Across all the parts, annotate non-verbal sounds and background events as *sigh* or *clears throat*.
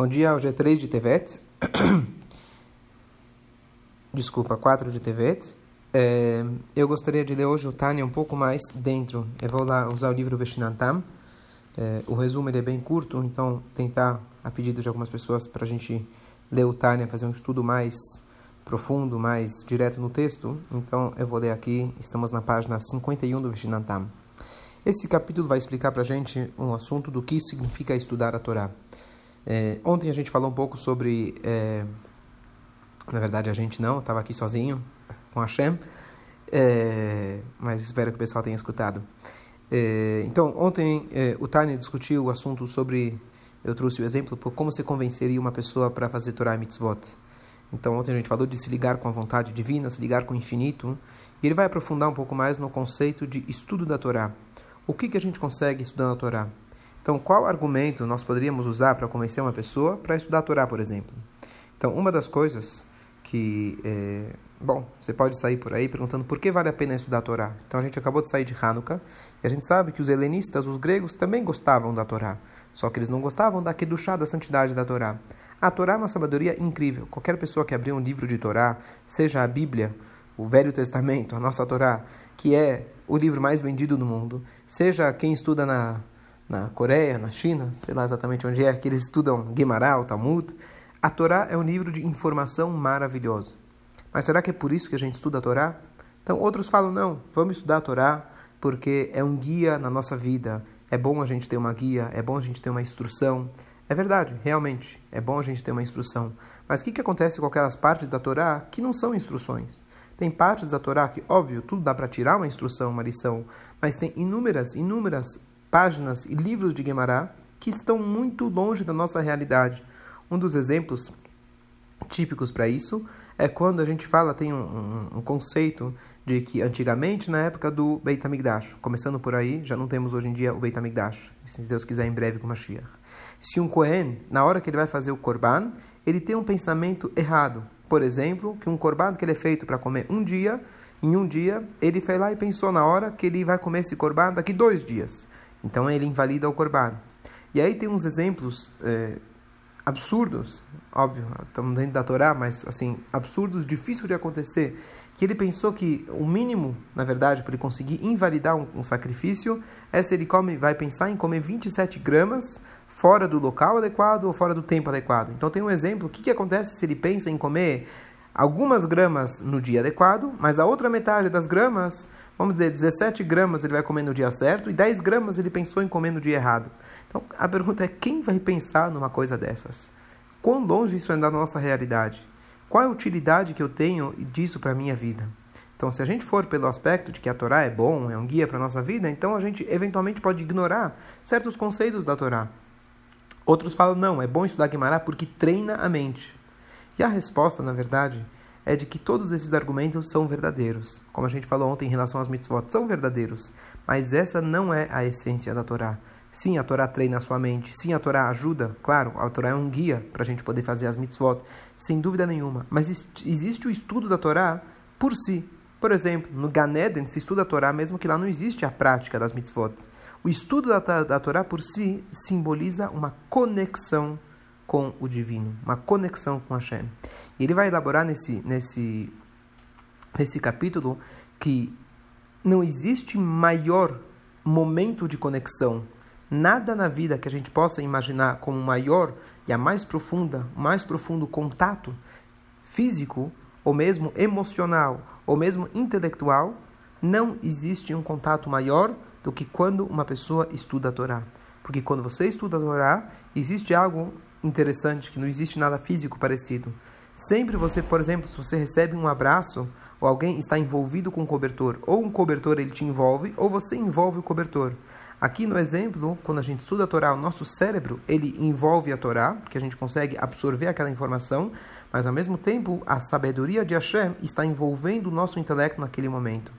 Bom dia, hoje é 3 de Tevet. *clears throat* Desculpa, 4 de Tevet. É, eu gostaria de ler hoje o Tânia um pouco mais dentro. Eu vou lá usar o livro Veshinantam. É, o resumo é bem curto, então tentar, a pedido de algumas pessoas, para a gente ler o Tânia, fazer um estudo mais profundo, mais direto no texto. Então eu vou ler aqui, estamos na página 51 do Veshinantam. Esse capítulo vai explicar para a gente um assunto do que significa estudar a Torá. É, ontem a gente falou um pouco sobre. É, na verdade, a gente não, estava aqui sozinho com a Shem, é, mas espero que o pessoal tenha escutado. É, então, ontem é, o Tânia discutiu o assunto sobre. Eu trouxe o exemplo por como você convenceria uma pessoa para fazer Torah e Mitzvot. Então, ontem a gente falou de se ligar com a vontade divina, se ligar com o infinito, e ele vai aprofundar um pouco mais no conceito de estudo da Torá. O que, que a gente consegue estudando a Torá? Então, qual argumento nós poderíamos usar para convencer uma pessoa para estudar a Torá, por exemplo? Então, uma das coisas que, é, bom, você pode sair por aí perguntando por que vale a pena estudar a Torá. Então, a gente acabou de sair de Hanukkah e a gente sabe que os helenistas, os gregos, também gostavam da Torá, só que eles não gostavam da Kedushá, da santidade da Torá. A Torá é uma sabedoria incrível. Qualquer pessoa que abrir um livro de Torá, seja a Bíblia, o Velho Testamento, a nossa Torá, que é o livro mais vendido do mundo, seja quem estuda na na Coreia, na China, sei lá exatamente onde é, que eles estudam Gemara, o Talmud. A Torá é um livro de informação maravilhoso. Mas será que é por isso que a gente estuda a Torá? Então outros falam, não, vamos estudar a Torá porque é um guia na nossa vida. É bom a gente ter uma guia, é bom a gente ter uma instrução. É verdade, realmente, é bom a gente ter uma instrução. Mas o que, que acontece com aquelas partes da Torá que não são instruções? Tem partes da Torá que, óbvio, tudo dá para tirar uma instrução, uma lição, mas tem inúmeras, inúmeras páginas e livros de Guemará que estão muito longe da nossa realidade. Um dos exemplos típicos para isso é quando a gente fala, tem um, um, um, conceito de que antigamente, na época do Beit HaMikdash, começando por aí, já não temos hoje em dia o Beit HaMikdash, se Deus quiser em breve com Mashiach. Se um Kohen, na hora que ele vai fazer o Korban, ele tem um pensamento errado. Por exemplo, que um Korban que ele é feito para comer um dia, em um dia, ele foi lá e pensou na hora que ele vai comer esse Korban daqui dois dias. Então ele invalida o Corban. E aí tem uns exemplos é, absurdos, óbvio, estamos dentro da Torá, mas assim, absurdos, difícil de acontecer, que ele pensou que o mínimo, na verdade, para ele conseguir invalidar um, um, sacrifício, é se ele come, vai pensar em comer 27 gramas fora do local adequado ou fora do tempo adequado. Então tem um exemplo, o que, que acontece se ele pensa em comer algumas gramas no dia adequado, mas a outra metade das gramas vamos dizer, 17 gramas ele vai comer no dia certo e 10 gramas ele pensou em comer no dia errado. Então a pergunta é: quem vai pensar numa coisa dessas? Quão longe isso é da nossa realidade? Qual é a utilidade que eu tenho disso para a minha vida? Então, se a gente for pelo aspecto de que a Torá é bom, é um guia para a nossa vida, então a gente eventualmente pode ignorar certos conceitos da Torá. Outros falam, não, é bom estudar Guimarães porque treina a mente. E a resposta, na verdade, é de que todos esses argumentos são verdadeiros. Como a gente falou ontem em relação às mitzvot, são verdadeiros. Mas essa não é a essência da Torá. Sim, a Torá treina a sua mente. Sim, a Torá ajuda. Claro, a Torá é um guia para a gente poder fazer as mitzvot, sem dúvida nenhuma. Mas existe o estudo da Torá por si. Por exemplo, no Ganeden se estuda a Torá, mesmo que lá não existe a prática das mitzvot. O estudo da, da Torá por si simboliza uma conexão com o divino, uma conexão com Hashem. E ele vai elaborar nesse, nesse, nesse capítulo que não existe maior momento de conexão, nada na vida que a gente possa imaginar como maior e a mais profunda, mais profundo contato físico, ou mesmo emocional, ou mesmo intelectual, não existe um contato maior do que quando uma pessoa estuda a Torá. Porque quando você estuda a Torá, existe algo interessante, que não existe nada físico parecido. Sempre você, por exemplo, se você recebe um abraço, ou alguém está envolvido com o cobertor, ou um cobertor ele te envolve, ou você envolve o cobertor. Aqui no exemplo, quando a gente estuda a Torá, o nosso cérebro, ele envolve a Torá, porque a gente consegue absorver aquela informação, mas ao mesmo tempo, a sabedoria de Hashem está envolvendo o nosso intelecto naquele momento.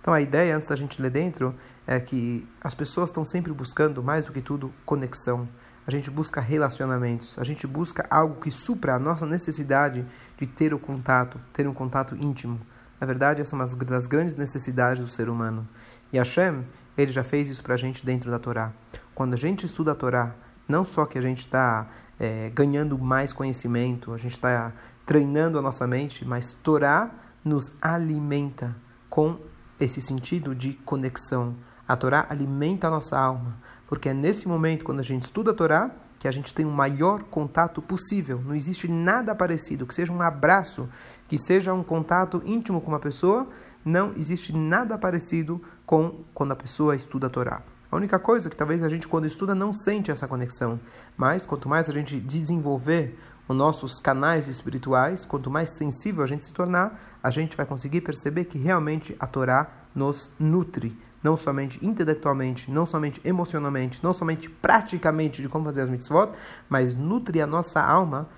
Então a ideia, antes da gente ler dentro, é que as pessoas estão sempre buscando, mais do que tudo, conexão a gente busca relacionamentos, a gente busca algo que supra a nossa necessidade de ter o contato, ter um contato íntimo. Na verdade, essa é uma das grandes necessidades do ser humano. E Hashem, ele já fez isso para a gente dentro da Torá. Quando a gente estuda a Torá, não só que a gente está é, ganhando mais conhecimento, a gente está treinando a nossa mente, mas Torá nos alimenta com esse sentido de conexão. A Torá alimenta a nossa alma, porque é nesse momento, quando a gente estuda a Torá, que a gente tem o maior contato possível. Não existe nada parecido, que seja um abraço, que seja um contato íntimo com uma pessoa, não existe nada parecido com quando a pessoa estuda a Torá. A única coisa que talvez a gente, quando estuda, não sente essa conexão. Mas quanto mais a gente desenvolver os nossos canais espirituais, quanto mais sensível a gente se tornar, a gente vai conseguir perceber que realmente a Torá nos nutre, não somente intelectualmente, não somente emocionalmente, não somente praticamente de como fazer as mitzvot, mas nutre a nossa alma.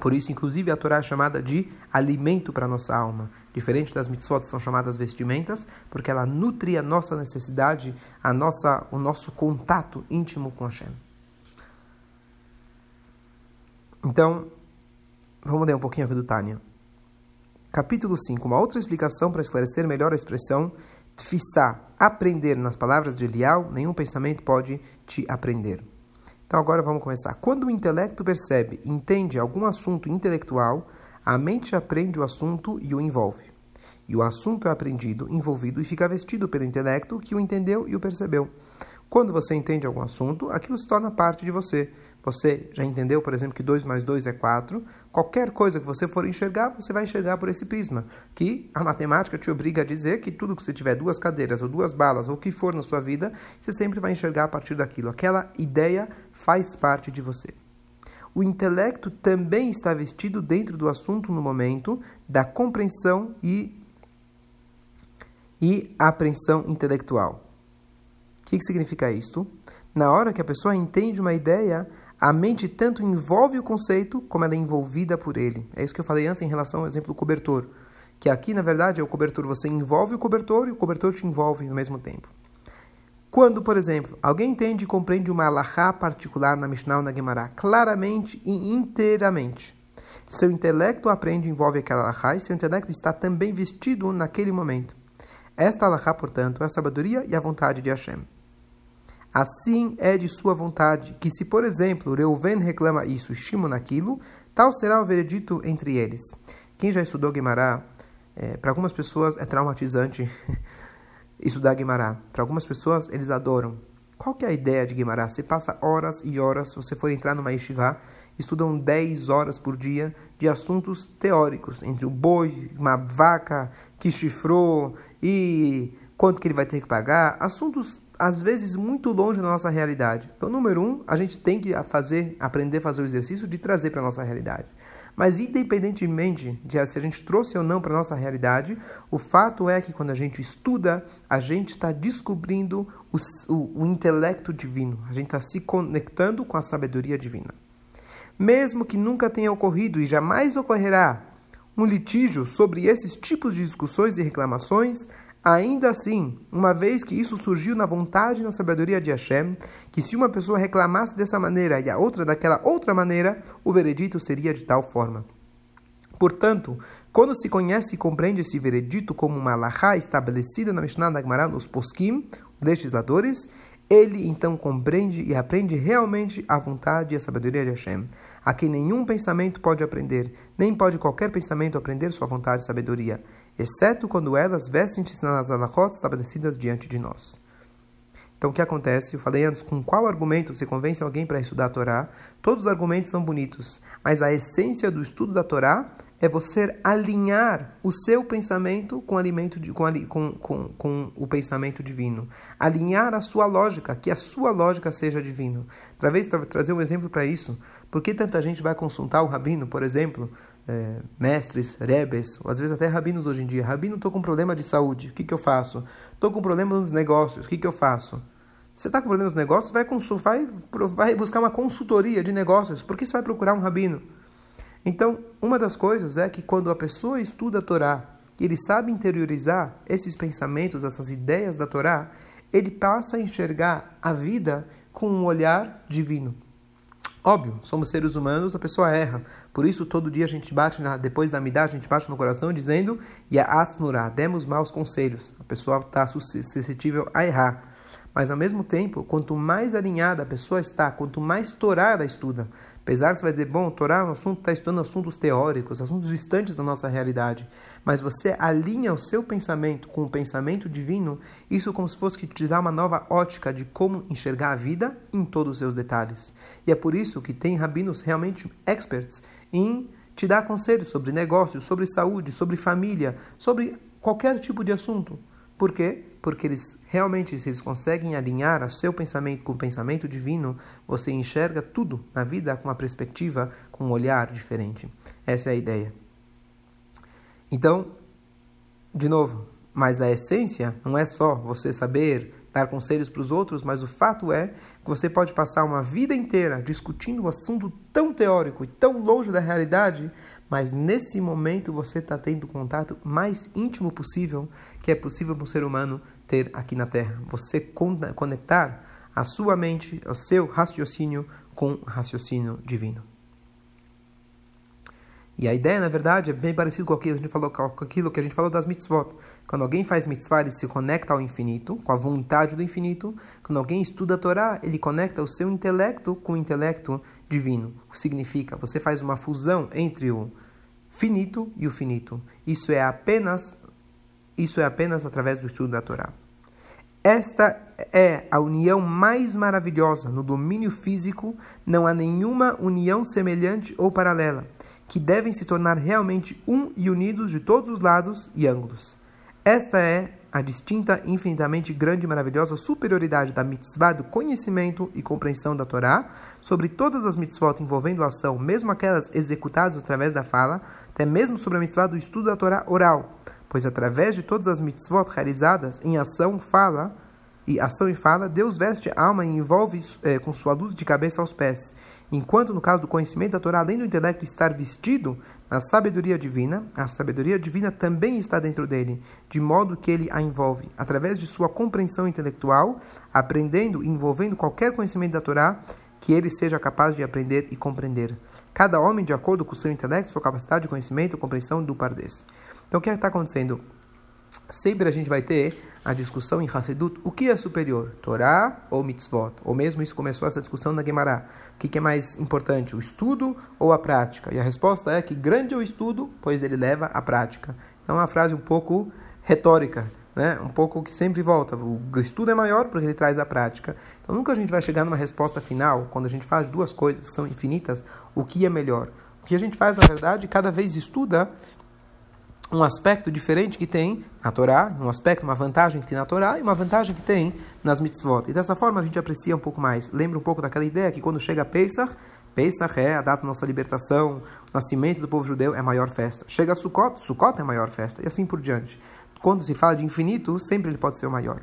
Por isso, inclusive, a Torá é chamada de alimento para a nossa alma. Diferente das mitzvot que são chamadas vestimentas, porque ela nutre a nossa necessidade, a nossa, o nosso contato íntimo com Hashem. Então, vamos ler um pouquinho aqui do Tânia. Capítulo 5, uma outra explicação para esclarecer melhor a expressão tfissá, aprender nas palavras de Elial, nenhum pensamento pode te aprender. Então agora vamos começar. Quando o intelecto percebe, entende algum assunto intelectual, a mente aprende o assunto e o envolve. E o assunto é aprendido, envolvido e fica vestido pelo intelecto que o entendeu e o percebeu. Quando você entende algum assunto, aquilo se torna parte de você. Você já entendeu, por exemplo, que 2 mais 2 é 4. Qualquer coisa que você for enxergar, você vai enxergar por esse prisma. Que a matemática te obriga a dizer que tudo que você tiver duas cadeiras ou duas balas ou o que for na sua vida, você sempre vai enxergar a partir daquilo. Aquela ideia faz parte de você. O intelecto também está vestido dentro do assunto no momento da compreensão e, e apreensão intelectual. O que, que significa isto? Na hora que a pessoa entende uma ideia, a mente tanto envolve o conceito como ela é envolvida por ele. É isso que eu falei antes em relação ao exemplo do cobertor. Que aqui, na verdade, é o cobertor. Você envolve o cobertor e o cobertor te envolve ao mesmo tempo. Quando, por exemplo, alguém entende e compreende uma alahá particular na Mishnah ou na Gemara, claramente e inteiramente, seu intelecto aprende e envolve aquela alahá e seu intelecto está também vestido naquele momento. Esta alahá, portanto, é a sabedoria e a vontade de Hashem. Assim é de sua vontade, que se, por exemplo, Reuven reclama isso Shimon aquilo, tal será o veredito entre eles. Quem já estudou Guimará, é, para algumas pessoas é traumatizante *laughs* estudar Guimará. Para algumas pessoas, eles adoram. Qual que é a ideia de Guimará? Você passa horas e horas, se você for entrar numa yeshiva, estudam 10 horas por dia de assuntos teóricos, entre o boi, uma vaca que chifrou e quanto que ele vai ter que pagar, assuntos às vezes muito longe da nossa realidade. Então, número um, a gente tem que fazer, aprender a fazer o exercício de trazer para a nossa realidade. Mas, independentemente de se a gente trouxe ou não para a nossa realidade, o fato é que quando a gente estuda, a gente está descobrindo o, o, o intelecto divino, a gente está se conectando com a sabedoria divina. Mesmo que nunca tenha ocorrido e jamais ocorrerá um litígio sobre esses tipos de discussões e reclamações, Ainda assim, uma vez que isso surgiu na vontade e na sabedoria de Hashem, que se uma pessoa reclamasse dessa maneira e a outra daquela outra maneira, o veredito seria de tal forma. Portanto, quando se conhece e compreende esse veredito como uma alahá estabelecida na Mishnah Nagmará nos poskim, legisladores, ele então compreende e aprende realmente a vontade e a sabedoria de Hashem, a quem nenhum pensamento pode aprender, nem pode qualquer pensamento aprender sua vontade e sabedoria exceto quando elas vestem-se nas alahot estabelecidas diante de nós. Então, o que acontece? Eu falei antes, com qual argumento você convence alguém para estudar a Torá? Todos os argumentos são bonitos, mas a essência do estudo da Torá é você alinhar o seu pensamento com, alimento de, com, com, com, com o pensamento divino. Alinhar a sua lógica, que a sua lógica seja divina. Talvez trazer um exemplo para isso. Por que tanta gente vai consultar o rabino, por exemplo, é, mestres, rebes, ou às vezes até rabinos hoje em dia. Rabino, estou com problema de saúde, o que, que eu faço? Estou com problema nos negócios, o que, que eu faço? Você está com problema nos negócios, vai, vai, vai buscar uma consultoria de negócios. Por que você vai procurar um rabino? Então, uma das coisas é que quando a pessoa estuda a Torá, ele sabe interiorizar esses pensamentos, essas ideias da Torá, ele passa a enxergar a vida com um olhar divino. Óbvio, somos seres humanos, a pessoa erra. Por isso, todo dia a gente bate, na, depois da midá, a gente bate no coração dizendo Ya'atnurá, demos maus conselhos. A pessoa está suscetível a errar. Mas, ao mesmo tempo, quanto mais alinhada a pessoa está, quanto mais torada estuda, Apesar que você vai dizer, bom, Torá é um assunto está estudando assuntos teóricos, assuntos distantes da nossa realidade, mas você alinha o seu pensamento com o pensamento divino, isso como se fosse que te dá uma nova ótica de como enxergar a vida em todos os seus detalhes. E é por isso que tem rabinos realmente experts em te dar conselhos sobre negócios, sobre saúde, sobre família, sobre qualquer tipo de assunto. Por quê? Porque eles realmente, se eles conseguem alinhar o seu pensamento com o pensamento divino, você enxerga tudo na vida com uma perspectiva, com um olhar diferente. Essa é a ideia. Então, de novo, mas a essência não é só você saber dar conselhos para os outros, mas o fato é que você pode passar uma vida inteira discutindo um assunto tão teórico e tão longe da realidade, mas nesse momento você está tendo o contato mais íntimo possível que é possível para um ser humano ter aqui na Terra. Você conectar a sua mente, o seu raciocínio com o raciocínio divino. E a ideia, na verdade, é bem parecido com aquilo que a gente falou, com aquilo que a gente falou das mitzvot. Quando alguém faz mitzvah, ele se conecta ao infinito, com a vontade do infinito. Quando alguém estuda a Torá, ele conecta o seu intelecto com o intelecto divino. Significa? Você faz uma fusão entre o finito e o finito. Isso é apenas isso é apenas através do estudo da Torá. Esta é a união mais maravilhosa no domínio físico, não há nenhuma união semelhante ou paralela, que devem se tornar realmente um e unidos de todos os lados e ângulos. Esta é a distinta, infinitamente grande e maravilhosa superioridade da mitzvah do conhecimento e compreensão da Torá sobre todas as mitzvot envolvendo a ação, mesmo aquelas executadas através da fala, até mesmo sobre a mitzvah do estudo da Torá oral, pois através de todas as mitzvot realizadas em ação, fala e ação e fala, Deus veste a alma e envolve é, com sua luz de cabeça aos pés. Enquanto no caso do conhecimento da Torá, além do intelecto estar vestido na sabedoria divina, a sabedoria divina também está dentro dele, de modo que ele a envolve, através de sua compreensão intelectual, aprendendo e envolvendo qualquer conhecimento da Torá que ele seja capaz de aprender e compreender. Cada homem de acordo com o seu intelecto, sua capacidade de conhecimento e compreensão do Pardes. Então o que é está acontecendo? Sempre a gente vai ter a discussão em Hassedut, o que é superior, Torá ou Mitzvot? Ou mesmo isso começou essa discussão na Gemara. O que é mais importante, o estudo ou a prática? E a resposta é que grande é o estudo, pois ele leva à prática. Então é uma frase um pouco retórica, né? um pouco que sempre volta. O estudo é maior porque ele traz a prática. Então nunca a gente vai chegar numa resposta final, quando a gente faz duas coisas que são infinitas, o que é melhor. O que a gente faz, na verdade, cada vez estuda um aspecto diferente que tem na Torá, um aspecto, uma vantagem que tem na Torá e uma vantagem que tem nas mitzvot. E dessa forma a gente aprecia um pouco mais. Lembra um pouco daquela ideia que quando chega Pesach, Pesach é a data da nossa libertação, o nascimento do povo judeu é a maior festa. Chega Sukkot, Sukkot é a maior festa, e assim por diante. Quando se fala de infinito, sempre ele pode ser o maior.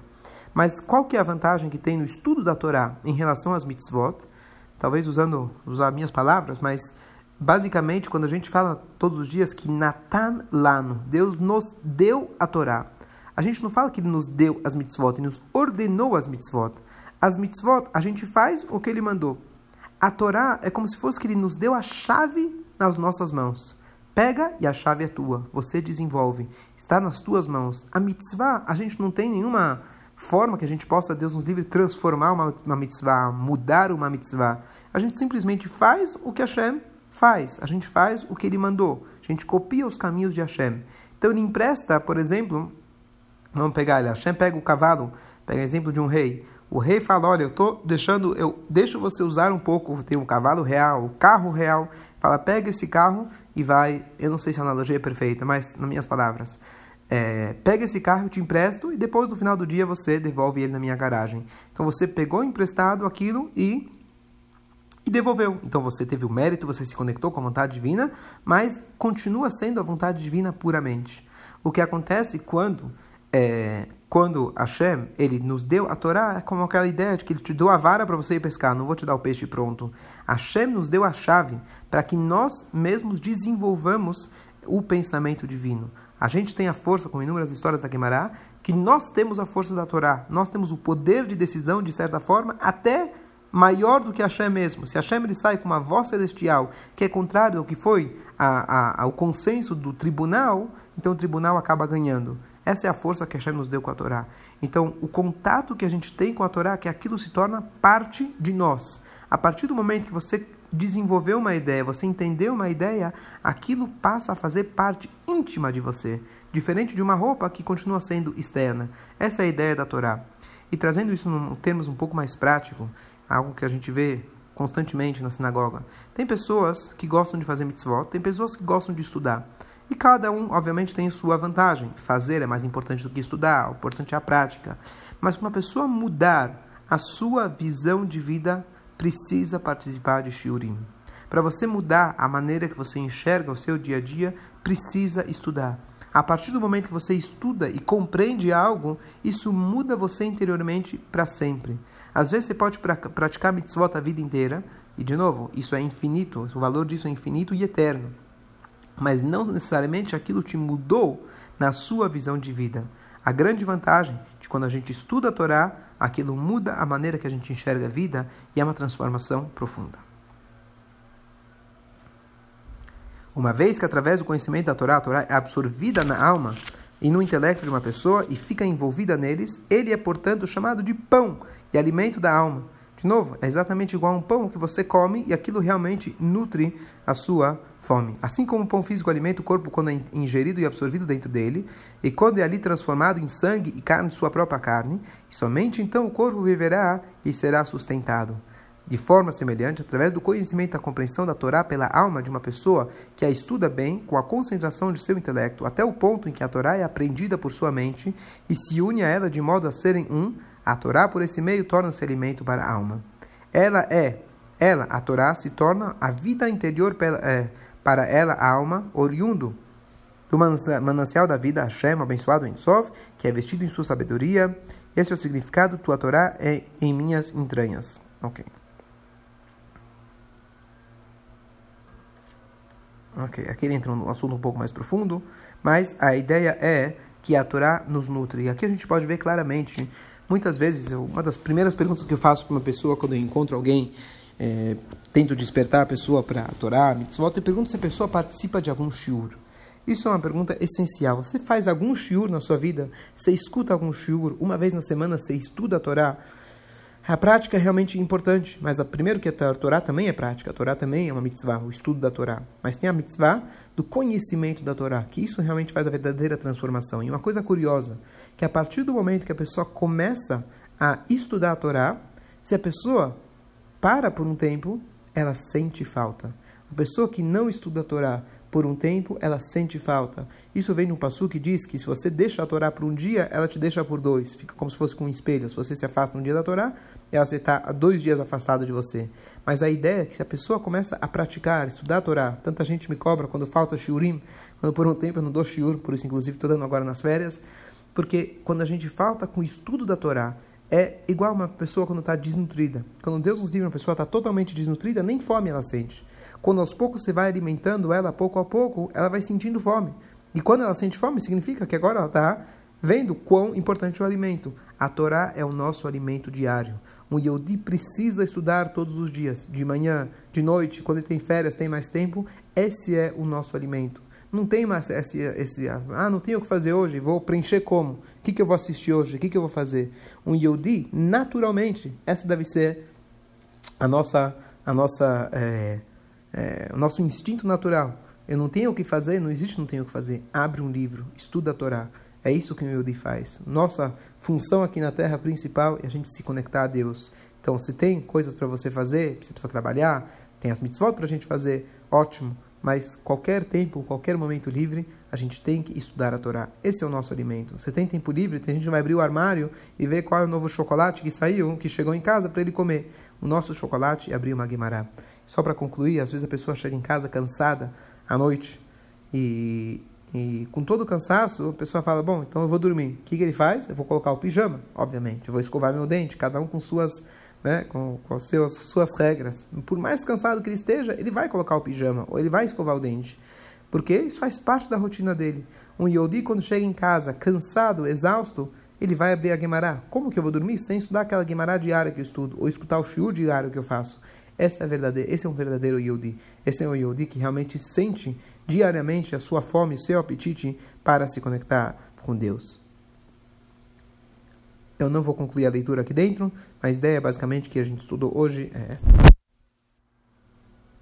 Mas qual que é a vantagem que tem no estudo da Torá em relação às mitzvot? Talvez usando usar minhas palavras, mas basicamente, quando a gente fala todos os dias que Natan Lano, Deus nos deu a Torá, a gente não fala que Ele nos deu as mitzvot, Ele nos ordenou as mitzvot. As mitzvot, a gente faz o que Ele mandou. A Torá é como se fosse que Ele nos deu a chave nas nossas mãos. Pega e a chave é tua. Você desenvolve. Está nas tuas mãos. A mitzvah, a gente não tem nenhuma forma que a gente possa, Deus nos livre, transformar uma, uma mitzvah, mudar uma mitzvah. A gente simplesmente faz o que Hashem faz. A gente faz o que ele mandou. A gente copia os caminhos de Hashem. Então ele empresta, por exemplo, vamos pegar ele, Hashem pega o cavalo, pega o exemplo de um rei. O rei fala, olha, eu tô deixando, eu deixo você usar um pouco, tem um cavalo real, o carro real. Fala, pega esse carro e vai. Eu não sei se a analogia é perfeita, mas nas minhas palavras. É, pega esse carro, eu te empresto e depois no final do dia você devolve ele na minha garagem. Então você pegou emprestado aquilo e e devolveu. Então você teve o mérito, você se conectou com a vontade divina, mas continua sendo a vontade divina puramente. O que acontece quando é, quando Hashem ele nos deu a Torá, é como aquela ideia de que ele te deu a vara para você ir pescar, não vou te dar o peixe pronto. Hashem nos deu a chave para que nós mesmos desenvolvamos o pensamento divino. A gente tem a força, com inúmeras histórias da Gemara, que nós temos a força da Torá, nós temos o poder de decisão, de certa forma, até maior do que Hashem mesmo. Se Hashem ele sai com uma voz celestial que é contrário ao que foi a, a, ao consenso do tribunal, então o tribunal acaba ganhando. Essa é a força que Hashem nos deu com a Torá. Então, o contato que a gente tem com a Torá, que aquilo se torna parte de nós. A partir do momento que você desenvolveu uma ideia, você entendeu uma ideia, aquilo passa a fazer parte íntima de você, diferente de uma roupa que continua sendo externa. Essa é a ideia da Torá. E trazendo isso em termos um pouco mais práticos, algo que a gente vê constantemente na sinagoga. Tem pessoas que gostam de fazer mitzvot, tem pessoas que gostam de estudar. E cada um, obviamente, tem sua vantagem. Fazer é mais importante do que estudar, o importante é a prática. Mas para uma pessoa mudar a sua visão de vida, precisa participar de shiurim. Para você mudar a maneira que você enxerga o seu dia a dia, precisa estudar. A partir do momento que você estuda e compreende algo, isso muda você interiormente para sempre. Às vezes você pode praticar mitzvot a vida inteira, e de novo, isso é infinito, o valor disso é infinito e eterno. Mas não necessariamente aquilo te mudou na sua visão de vida. A grande vantagem de quando a gente estuda a Torá, aquilo muda a maneira que a gente enxerga a vida e é uma transformação profunda. Uma vez que através do conhecimento da Torá, a Torá é absorvida na alma e no intelecto de uma pessoa e fica envolvida neles, ele é, portanto, chamado de pão e alimento da alma. De novo, é exatamente igual a um pão que você come e aquilo realmente nutre a sua fome. Assim como o pão físico alimenta o corpo quando é ingerido e absorvido dentro dele, e quando é ali transformado em sangue e carne sua própria carne, e somente então o corpo viverá e será sustentado. De forma semelhante, através do conhecimento e da compreensão da Torá pela alma de uma pessoa que a estuda bem, com a concentração de seu intelecto, até o ponto em que a Torá é aprendida por sua mente e se une a ela de modo a serem um, a Torá, por esse meio, torna-se alimento para a alma. Ela é, ela, a Torá, se torna a vida interior é, para ela, a alma, oriundo do manancial da vida, Hashem, abençoado em Sov, que é vestido em sua sabedoria. Esse é o significado, tua Torá é em minhas entranhas. Ok. Ok, aqui ele entra num assunto um pouco mais profundo, mas a ideia é que a Torá nos nutre. E aqui a gente pode ver claramente Muitas vezes, eu, uma das primeiras perguntas que eu faço para uma pessoa quando eu encontro alguém, é, tento despertar a pessoa para a Torá, mitzvot, eu pergunto se a pessoa participa de algum shiur. Isso é uma pergunta essencial. Você faz algum shiur na sua vida? Você escuta algum shiur? Uma vez na semana você estuda a Torá? A prática é realmente importante, mas a, primeiro que a Torá também é prática, a Torá também é uma mitzvah, o estudo da Torá. Mas tem a mitzvah do conhecimento da Torá, que isso realmente faz a verdadeira transformação. E uma coisa curiosa, que a partir do momento que a pessoa começa a estudar a Torá, se a pessoa para por um tempo, ela sente falta. A pessoa que não estuda a Torá por um tempo, ela sente falta. Isso vem no passo que diz que se você deixa a Torá por um dia, ela te deixa por dois. Fica como se fosse com um espelho. Se você se afasta um dia da Torá, ela está dois dias afastado de você. Mas a ideia é que se a pessoa começa a praticar, estudar a Torá, tanta gente me cobra quando falta shiurim, quando por um tempo eu não dou shiur, por isso inclusive estou dando agora nas férias, porque quando a gente falta com o estudo da Torá, é igual uma pessoa quando está desnutrida. Quando Deus nos livra, uma pessoa está totalmente desnutrida, nem fome ela sente. Quando aos poucos você vai alimentando ela, pouco a pouco, ela vai sentindo fome. E quando ela sente fome, significa que agora ela está vendo quão importante é o alimento. A Torá é o nosso alimento diário. Um Yodi precisa estudar todos os dias, de manhã, de noite, quando ele tem férias, tem mais tempo. Esse é o nosso alimento. Não tem mais esse, esse ah, não tenho o que fazer hoje, vou preencher como? O que, que eu vou assistir hoje? O que, que eu vou fazer? Um Yodi, naturalmente, essa deve ser a nossa, a nossa, é, é, o nosso instinto natural. Eu não tenho o que fazer, não existe não tenho o que fazer. Abre um livro, estuda a Torá. É isso que o Yodi faz. Nossa função aqui na Terra principal é a gente se conectar a Deus. Então, se tem coisas para você fazer, você precisa trabalhar, tem as mitzvot para a gente fazer, ótimo mas qualquer tempo, qualquer momento livre, a gente tem que estudar a Torá. Esse é o nosso alimento. Você tem tempo livre, a gente vai abrir o armário e ver qual é o novo chocolate que saiu, que chegou em casa para ele comer. O nosso chocolate é abrir uma Guimará. Só para concluir, às vezes a pessoa chega em casa cansada à noite e, e com todo o cansaço, a pessoa fala: Bom, então eu vou dormir. O que, que ele faz? Eu vou colocar o pijama, obviamente. Eu vou escovar meu dente, cada um com suas né, com, com as suas, regras. Por mais cansado que ele esteja, ele vai colocar o pijama ou ele vai escovar o dente. Porque isso faz parte da rotina dele. Um Yodi, quando chega em casa cansado, exausto, ele vai abrir a Guimará. Como que eu vou dormir sem estudar aquela Guimará diária que eu estudo? Ou escutar o shiur diário que eu faço? Essa é verdadeira, esse é um verdadeiro Yodi. Esse é um Yodi que realmente sente diariamente a sua fome, o seu apetite para se conectar com Deus. Eu não vou concluir a leitura aqui dentro, mas a ideia basicamente que a gente estudou hoje é esta.